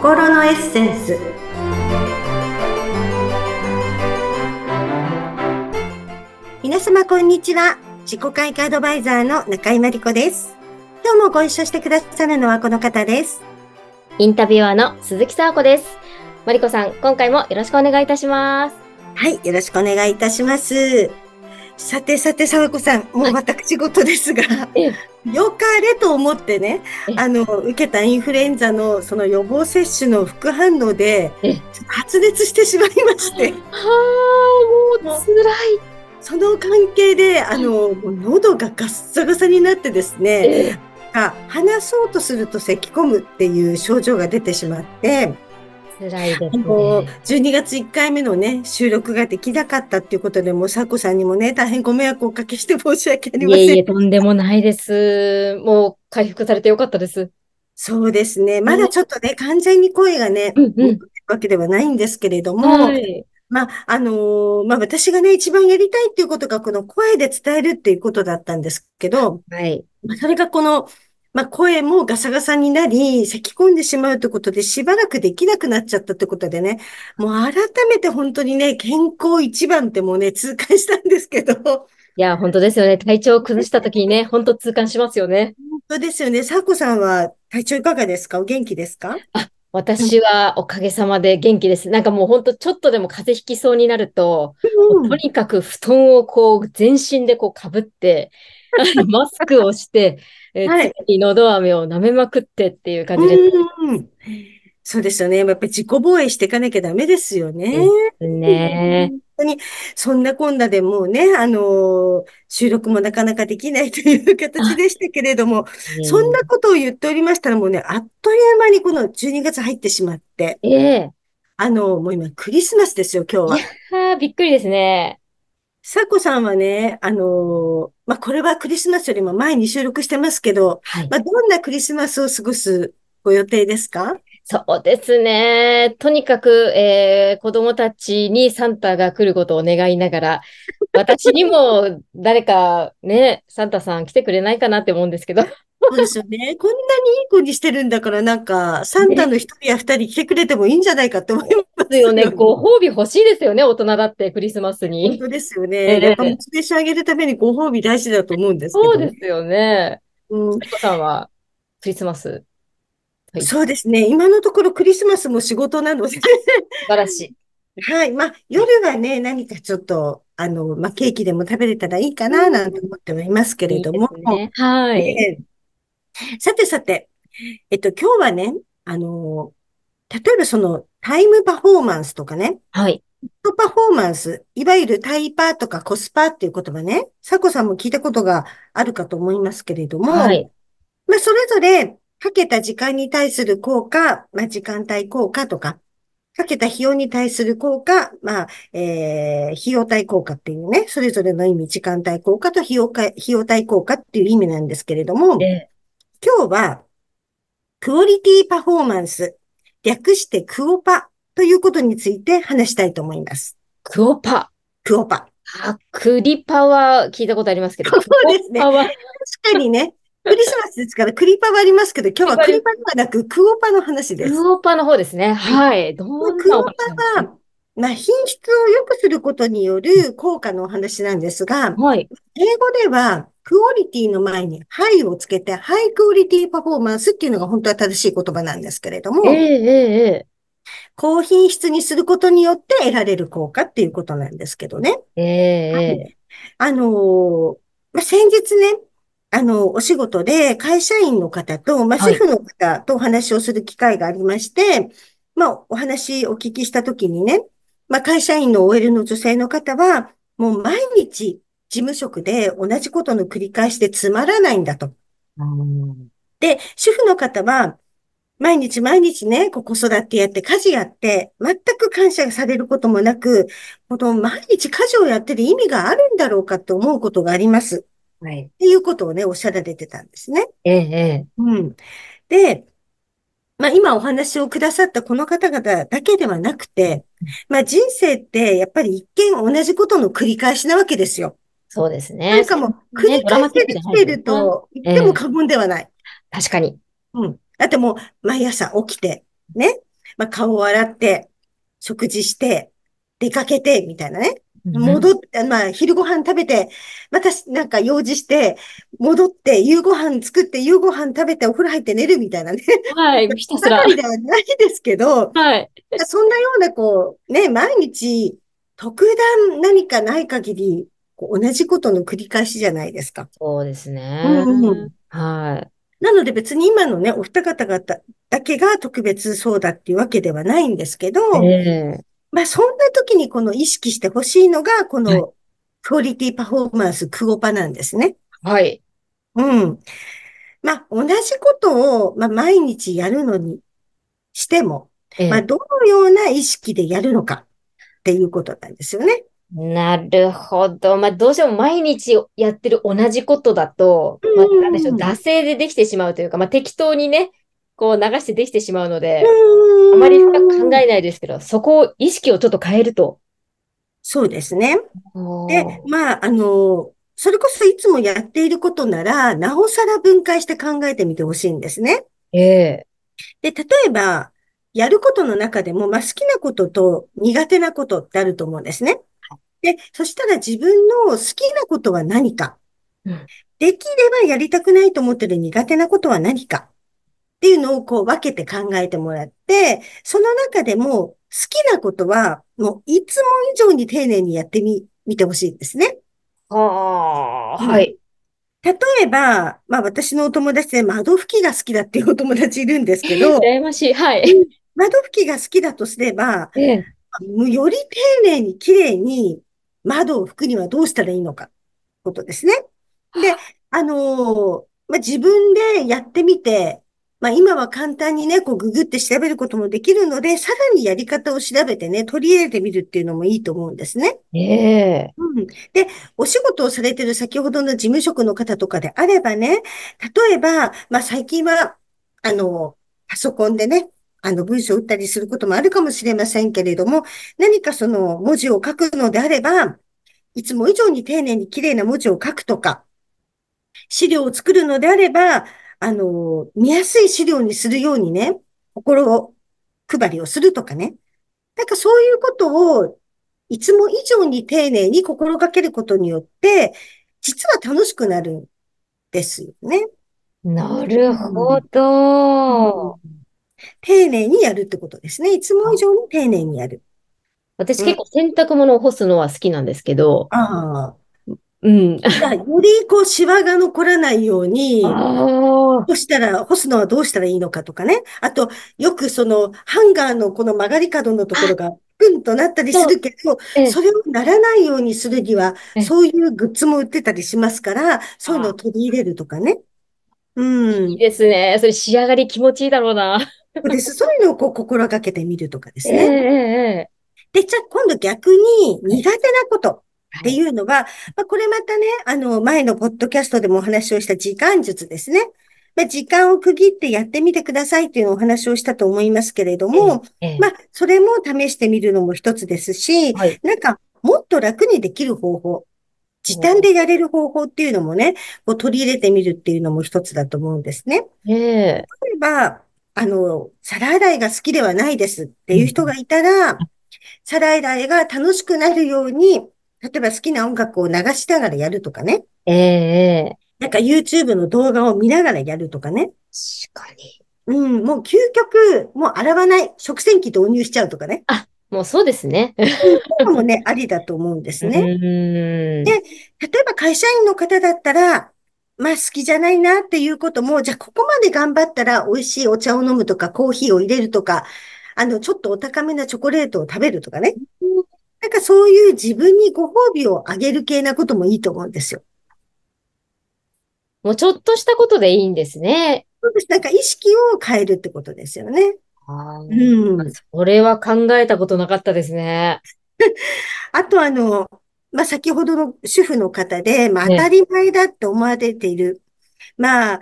心のエッセンス。皆様こんにちは。自己開花アドバイザーの中井真理子です。今日もご一緒してくださるのはこの方です。インタビュアーの鈴木沙子です。マリコさん、今回もよろしくお願いいたします。はいよろしくお願いいたしますさてさて沢子さんもう私事ですが、えよかれと思ってねえ、あの、受けたインフルエンザのその予防接種の副反応でえ、発熱してしまいまして、はあ、もう辛い。その関係で、あの、喉がガッサガサになってですね、話そうとすると咳込むっていう症状が出てしまって、辛いですね。12月1回目のね、収録ができなかったっていうことで、もう、さこさんにもね、大変ご迷惑をおかけして申し訳ありません。いえいえ、とんでもないです。もう回復されてよかったです。そうですね。まだちょっとね、完全に声がね、うんうんわけではないんですけれども、はい。まあ、あのーまあ、私がね、一番やりたいっていうことが、この声で伝えるっていうことだったんですけど、はい。まあそれがこの、まあ、声もガサガサになり、咳込んでしまうということで、しばらくできなくなっちゃったってことでね、もう改めて本当にね、健康一番ってもうね、痛感したんですけど、本いや、本当ですよね。体調を崩した時にね、本当痛感しますよね。当ですよね。さこさんは体調いかがですか？お元気ですか？私はおかげさまで元気です。なんかもう本当ちょっとでも風邪ひきそうになると、うんとにかく布団をこう全身でこう被って、マスクをして、えーはい常に喉飴を舐めまくってっていう感じでうんそうですよね。やっぱり自己防衛していかなきゃダメですよね。すね。本当に、そんなこんなでもうね、あのー収録もなかなかできないという形でしたけれども、そんなことを言っておりましたらもうね、あっという間にこの12月入ってしまって、ええあの、もう今クリスマスですよ、今日は。はあ、びっくりですね。さこさんはね、あのーまあ、これはクリスマスよりも前に収録してますけど、はい。まあ、どんなクリスマスを過ごすご予定ですか？そうですね。とにかく、えー子供たちにサンタが来ることを願いながら、私にも誰かね、サンタさん来てくれないかなって思うんですけど。そうですよね。こんなにいい子にしてるんだから、なんか、サンタの一人や二人来てくれてもいいんじゃないかって思いますですよね。ご褒美欲しいですよね、大人だってクリスマス本に。当ですよえね。えやっぱモチベーション上げるためにご褒美大事だと思うんですけそうどね。ですよね。うん、さんはクリスマス、はい、素そうですね。今のところクリスマスも仕事なので、晴らしい。はい。まあ、夜はね、何かちょっと、あの、まあ、ケーキでも食べれたらいいかな、なんて思ってはいますけれども。いいですね。はい。ええさてさて、えっと、今日はね、あの、例えばその、タイムパフォーマンスとかね、はい。トパフォーマンス、いわゆるタイパとかコスパっていう言葉ね、サコさんも聞いたことがあるかと思いますけれども、はい。まあ、それぞれ、かけた時間に対する効果、まあ、時間帯効果とか、かけた費用に対する効果、まあ、えー、費用対効果っていうね、それぞれの意味、時間帯効果と費用か、費用対効果っていう意味なんですけれども、え。今日は、クオリティパフォーマンス、略してクオパということについて話したいと思います。クオパ。クオパ。あ、クリパは聞いたことありますけど、そうですね確かにね、クリスマスですからクリパはありますけど、今日はクリパではなくクオパの話です。クオパの方ですね。はい。どんなおクオパは、まあ、品質を良くすることによる効果のお話なんですが、はい。英語では、クオリティの前にハイをつけて、ハイクオリティパフォーマンスっていうのが本当は正しい言葉なんですけれどもえ、えええ高品質にすることによって得られる効果っていうことなんですけどね。えええあのーまあ、先日ね、あの、お仕事で会社員の方と、まあ、はい。主婦の方とお話をする機会がありまして、まあ、お話お聞きしたときにね、まあ、会社員の OL の女性の方は、もう毎日事務職で同じことの繰り返しでつまらないんだと。で、主婦の方は、毎日毎日ね、子育てやって、家事やって、全く感謝されることもなく、この毎日家事をやってる意味があるんだろうかって思うことがあります。はい。っていうことをね、おっしゃられてたんですね。えええうん。で、まあ今お話をくださったこの方々だけではなくて、まあ人生ってやっぱり一見同じことの繰り返しなわけですよ。そうですね。なんかもう繰り返してきてると言っても過言ではない。確かに。うん。だってもう毎朝起きて、ね。まあ、顔を洗って、食事して、出かけて、みたいなね。戻って、まあ、昼ご飯食べて、私なんか用事して、戻って夕ご飯作って夕ご飯食べてお風呂入って寝るみたいなね。はい。ひたすら。りではないですけど、はい。そんなような、こう、ね、毎日、特段何かない限り、こう同じことの繰り返しじゃないですか。そうですうね。んうん。はなので別に今のね、お二方々だけが特別そうだっていうわけではないんですけど、い。ええまあそんな時にこの意識してほしいのが、こはい。のクオリティパフォーマンス、クオパなんですね。はい。うん。まあ同じことを、まあ、毎日やるのにしても、まあええどのような意識でやるのかっていうことなんですよね。なるほど。まあ、どうしても毎日やってる同じことだと、うまあ、なんでしょう、ん。惰性でできてしまうというか、まあ、適当にね、こう流してできてしまうのうで、あまり深く考。えないですけど、そこを、意識をちょっと変えると。そうですね。で、まあ、あの、それこそいつもやっていることなら、なおさら分解して考えてみてほしいんですね。ええ、で、例えば、やることの中でも、まあ、好きなことと苦手なことってあると思うんですね。で、そしたら自分の好きなことは何か。うん。できればやりたくないと思ってる苦手なことは何か。っていうのをこう分けて考えてもらって、その中でも好きなことは、もういつも以上に丁寧にやってみ、見てほしいんですね。はあ、うん。はい。例えば、まあ私のお友達で窓拭きが好きだっていうお友達いるんですけど、羨ましい。はい。うん窓拭きが好きだとすれば、ええ、より丁寧に綺麗に窓を拭くにはどうしたらいいのか、ことですね。で、あのーまあ、自分でやってみて、まあ、今は簡単にね、こうググって調べることもできるので、さらにやり方を調べてね、取り入れてみるっていうのもいいと思うんですね。ええ、うん。で、お仕事をされている先ほどの事務職の方とかであればね、例えば、まあ最近は、あの、パソコンでね、あの文章を打ったりすることもあるかもしれませんけれども、何かその文字を書くのであれば、いつも以上に丁寧に綺麗な文字を書くとか、資料を作るのであれば、あの、見やすい資料にするようにね、心配りをするとかね。なんかそういうことをいつも以上に丁寧に心がけることによって、実は楽しくなるんですよね。なうるほんうんど。丁寧にやるってことですね。いつも以上に丁寧にやる。私うん。結構洗濯物を干すのは好きなんですけど。うん。じゃあ、よりこう、シワが残らないようあに、あ、干したら、干すのはどうしたらいいのかとかね。あと、よくその、ハンガーのこの曲がり角のところあ、が、プンとなったりするけど、え、それをならないようにするには、え、そういうグッズも売ってたりしますから、そういうのをあ、取り入れるとかね。ういいん。ですね。それ仕上がり気持ちいいだろうな。そうです。そういうのをこう心がけてみるとかでえすね。えええで、じゃあ今度逆にはい。苦手なことってはい。いうのは、まあ、これまたね、あの、前のポッドキャストでもお話をした時間術ですね。まあ、時間を区切ってやってみてくださいっていうお話をしたと思いますけれどええも、ええまあ、それも試してみるのも一つですし、はい。なんか、もっと楽にできる方法、時短でやれる方法っていうのもね、こう取り入れてみるっていうのも一つだと思うんですね。ええ例えば、あの、皿洗いが好きではないですっていううん。人がいたら、皿洗いが楽しくなるように、例えば好きな音楽を流しながらやるとかね。ええええなんか YouTube の動画を見ながらやるとかね。確かに。うん、もう究極、もう洗わない、食洗機導入しちゃうとかね。あ、もうそうですね。うん、とかもね、ありだと思うんでうすね。で。例えば会社員の方だったら、まあ好きじゃないなっていうことも、じゃあここまで頑張ったら美味しいお茶を飲むとか、コーヒーを入れるとか、あの、ちょっとお高めなチョコレートを食べるとかね。なんかそういう自分にご褒美をあげる系なこともいいと思うんですよ。もうちょっとしたことでいいんですね。そうです。なんか意識を変えるってことですよね。ああ、うん。それは考えたことなかったですね。あとあの、まあ、先ほどの主婦の方で、まあ、当たね。り前だって思われている。まあ、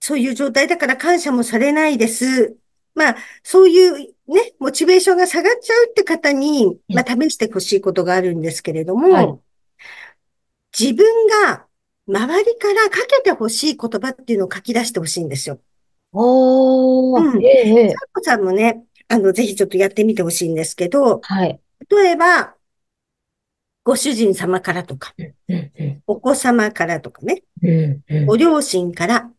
そういう状態だから感謝もされないです。まあ、そういうね、モチベーションが下がっちゃうって方に、まねあ、試してほしいことがあるんですけれどはい。も、自分が周りからかけてほしい言葉っていうのを書き出してほしいんですよ。おー、うん。さええ、ええこさんもね、あの、ぜひちょっとやってみてほしいんですけど、はい。例えば、ご主人様からとか、お子様からとかね。ご両親から、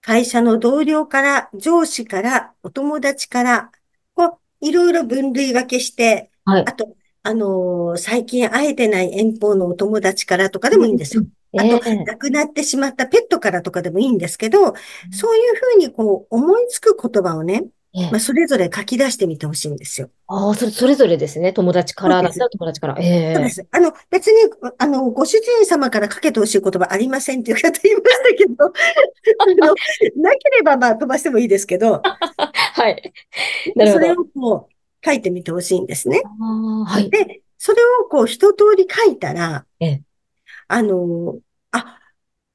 会社の同僚から、上司から、お友達から、いろいろ分類分けして、はい。あと、あのー最近会えてない遠方のお友達からとかでうん、もいいんですよ。うん。あと、ええ亡くなってしまったペットからとかでもいいんですけど、そういうふうにこう、思いつく言葉をね、ええまあ、それぞれ書き出してみてほしいんですよ。ああ、それ、それぞれですね。友達からだった。ら友達から。ええそうです。あの、別に、あの、ご主人様からかけてほしい言葉ありませんっていう方いましたけど、あの、なければまあ飛ばしてもいいですけど、はい。なるほど。それをこう書いてみてほしいんですね。ああ、はい。で、それをこう一通り書いたら、ええ。あの、あ、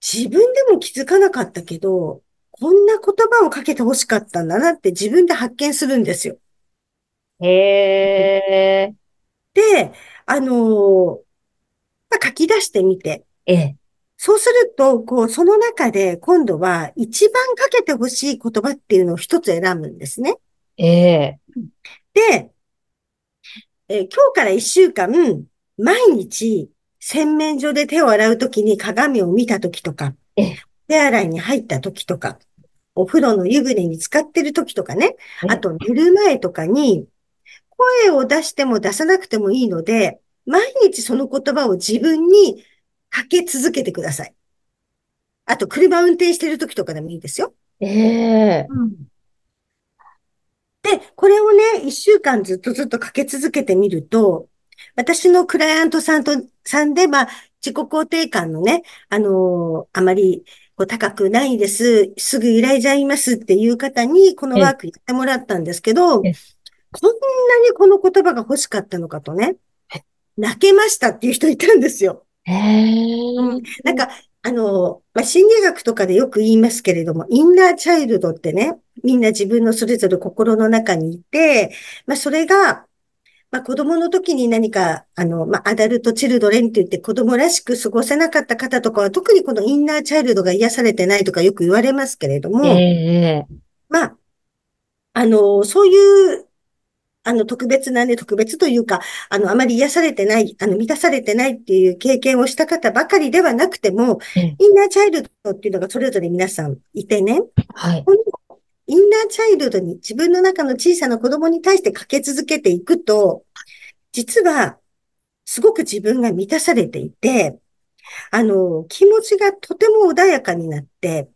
自分でも気づかなかったけど、こんな言葉をかけて欲しかったんだなって自分で発見するんですよ。へえ、で、あの、まあ書き出してみて、ええ、そうすると、こう、その中で今度は一番かけてほしい言葉っていうのを一つ選ぶんですね。ええ、で、えー今日から一週間、毎日、洗面所で手を洗うときに鏡を見たときとか、ええ、手洗いに入ったときとか、お風呂の湯船に浸かってるときとかね、あと寝る前とかに、声を出しても出さなくてもいいので、毎日その言葉を自分にかけ続けてください。あと、車運転してるときとかでもいいですよ。ええ、うんで、これをね、一週間ずっとずっとかけ続けてみると、私のクライアントさんと、さんで、まあ、自己肯定感のね、あのーあまりこう高くないです。すぐ依頼じゃいますっていう方に、このワえークやってもらったんですけど、こんえ、なにこの言葉が欲しかったのかとね、泣けましたっていう人いたんですよ。えうん。え、なんか、あの、まあ、心理学とかでよく言いますけれども、インナーチャイルドってね、みんな自分のそれぞれ心の中にいて、まあ、それが、まあ、子供の時に何か、あの、まあ、アダルトチルドレンって言って子供らしく過ごせなかった方とかは、特にこのインナーチャイルドが癒されてないとかよく言われますけれどえも、え、まあ、あの、そういうあの、特別なね、特別というか、あの、あまり癒されてない、あの、満たされてないっていう経験をした方ばかりではなくても、ええ、インナーチャイルドっていうのがそれぞれ皆さんいてね、はい。チャイルドに自分の中の小さな子供に対してかけ続けていくと、実は、すごく自分が満たされていて、あの、気持ちがとても穏やかになって、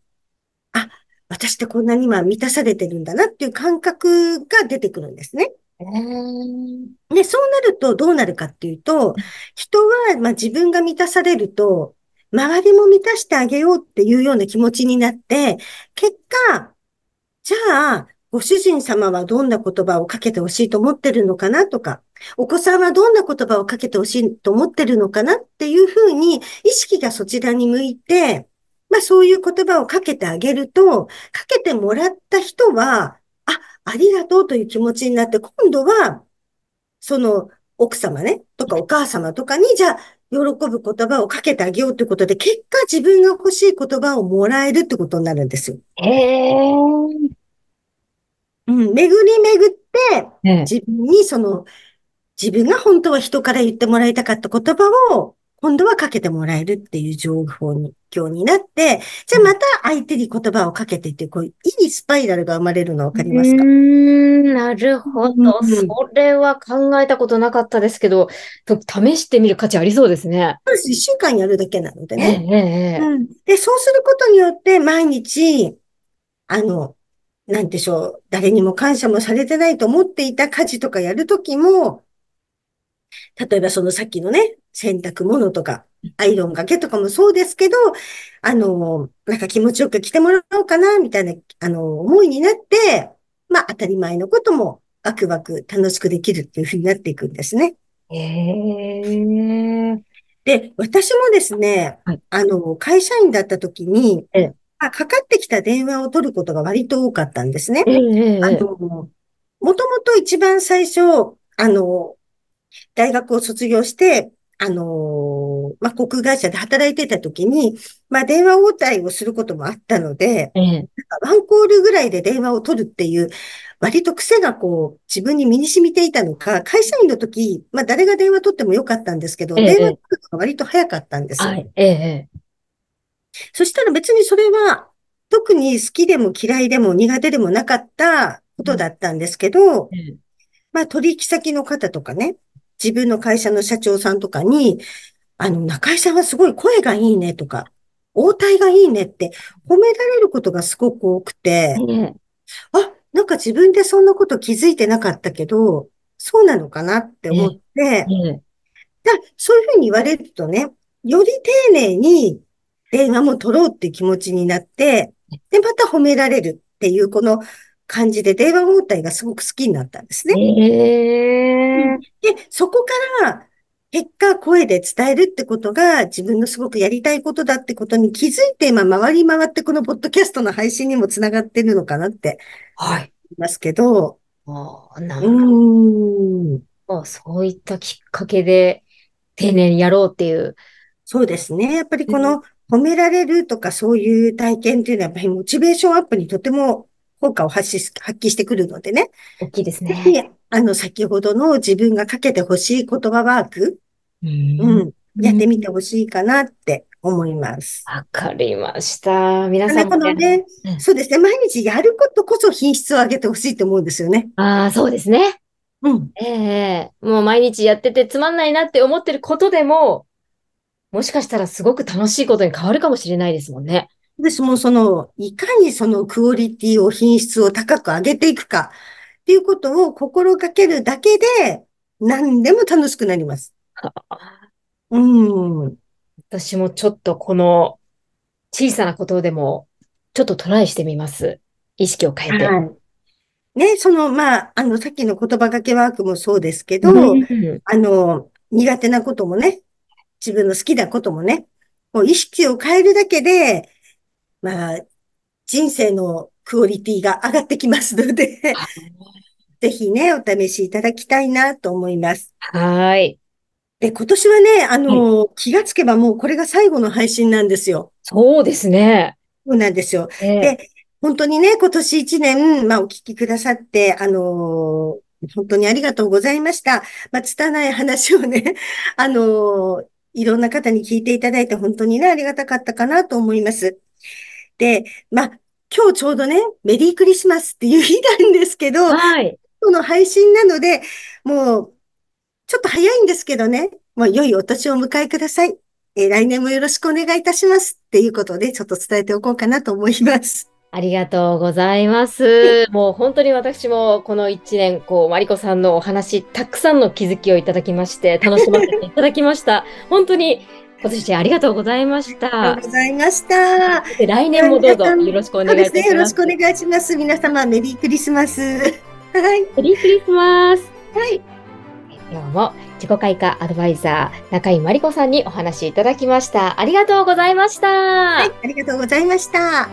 あ、私ってこんなに今満たされてるんだなっていう感覚が出てくるんですね。ええ、で、そうなるとどうなるかっていうと、人は、まあ、自分が満たされると、周りも満たしてあげようっていうような気持ちになって、結果、じゃあ、ご主人様はどんな言葉をかけてほしいと思ってるのかなとか、お子さんはどんな言葉をかけてほしいと思ってるのかなっていうふうに、意識がそちらに向いて、まあそういう言葉をかけてあげると、かけてもらった人は、あ、ありがとうという気持ちになって、今度は、その奥様ね、とかお母様とかに、じゃあ、喜ぶ言葉をかけてあげようということで、結果自分が欲しい言葉をもらえるってことになるんですよ。ええ、うん、巡り巡って、ええ、自分にその、自分が本当は人から言ってもらいたかった言葉を、今度はかけてもらえるっていう情報に、今日になって、じゃあまた相手に言葉をかけてって、こう、いいスパイラルが生まれるのわかりますか？ん、なるほうんど。そうん。れは考えたことなかったですけど、と試してみる価値ありそうですね。そうです一週間やるだけなのでええ、ね。ええ、うん。で、そうすることによって、毎日、あの、なんでしょう、誰にも感謝もされてないと思っていた家事とかやるときも、例えばそのさっきのね、洗濯物とか、アイロンがけとかもそうですけど、あの、なんか気持ちよく着てもらおうかな、みたいな、あの、思いになって、まあ当たり前のこともワクワク楽しくできるっていうふうになっていくんですね。ええ、で、私もですね、はい、あの、会社員だった時に、ええ、あ、かかってきた電話を取ることが割と多かったんですね。ええ、あええ、の、もともと一番最初、あの、大学を卒業して、あのまあ、航空会社で働いてた時に、まあ、電話応対をすることもあったので、ええ。ワンコールぐらいで電話を取るっていう、割と癖がこう、自分に身に染みていたのか、会社員の時、まあ、誰が電話取ってもよかったんですけど、ええ電話取るのが割と早かったんですよ。はい。ええ。そしたら別にそれは、特に好きでも嫌いでも苦手でもなかったことだったんですけど、ええまあ、取引先の方とかね、自分の会社の社長さんとかに、あの、中井さんはすごい声がいいねとか、応対がいいねって褒められることがすごく多くて、ええ。あ、なんか自分でそんなこと気づいてなかったけど、そうなのかなって思って、ええ。だそういうふうに言われるとね、より丁寧に電話も取ろうっていう気持ちになって、で、また褒められるっていうこの感じで電話応対がすごく好きになったんですね。ええ。で、そこから、結果、声で伝えるってことが自分のすごくやりたいことだってことに気づいて、まあ、回り回ってこのポッドキャストの配信にもつながってるのかなってはい。思いますけど、ああ、なうるほど。そういったきっかけで、丁寧にやろうっていう。そうですね。やっぱりこの褒められるとかそういう体験っていうのはやっぱりモチベーションアップにとても効果を発し発揮してくるのでね。大きいですぜね。ひ、あの、先ほどの自分がかけてほしい言葉ワーク、う。うんん、やってみてほしいかなって思います。わかりました。皆さね、んもこのね、うんそうですね。毎日やることこそ品質を上げてほしいと思うんですよね。ああ、そうですね。うん。ええもう毎日やっててつまんないなって思ってることでも、もしかしたらすごく楽しいことに変わるかもしれないですもんね。私もその、いかにそのクオリティを品質を高く上げていくかっていうことを心がけるだけで何でも楽しくなります。うん。私もちょっとこの小さなことでも、ちょっとトライしてみます。意識を変えて。はい。ね、その、まあ、あの、さっきの言葉がけワークもそうですけど、うんあの、苦手なこともね、自分の好きなこともね、もう意識を変えるだけで、まあ、人生のクオリティが上がってきますので、ぜひね、お試しいただきたいなと思います。はーい。で、今年はね、あの、気がつけばもうこれが最後の配信なんですよ。そうですね。そうなんですよ。ええで、本当にね、今年一年、まあ、お聞きくださって、あの本当にありがとうございました。まあ、拙い話をね、あのいろんな方に聞いていただいて本当にね、ありがたかったかなと思います。で、まあ、今日ちょうどね、メリークリスマスっていう日なんですけど、はい。この配信なので、もう、ちょっと早いんですけどね、もう良いお年をお迎えください。えー来年もよろしくお願いいたします。っていうことで、ちょっと伝えておこうかなと思います。ありがとうございます。もう本当に私もこの一年、こう、マリコさんのお話、たくさんの気づきをいただきまして、楽しませていただきました。本当に今年ありがとうございましありがとたう。ございました。で来年もどうぞよろしくお願いいですね。よろし。くお願いします。皆様、メリークリスマス。はい。メリークリスマス。はい。今日も自己開花アドバイザー、中井真理子さんにお話しいただきました。ありがとうございました。はい。ありがとうございました。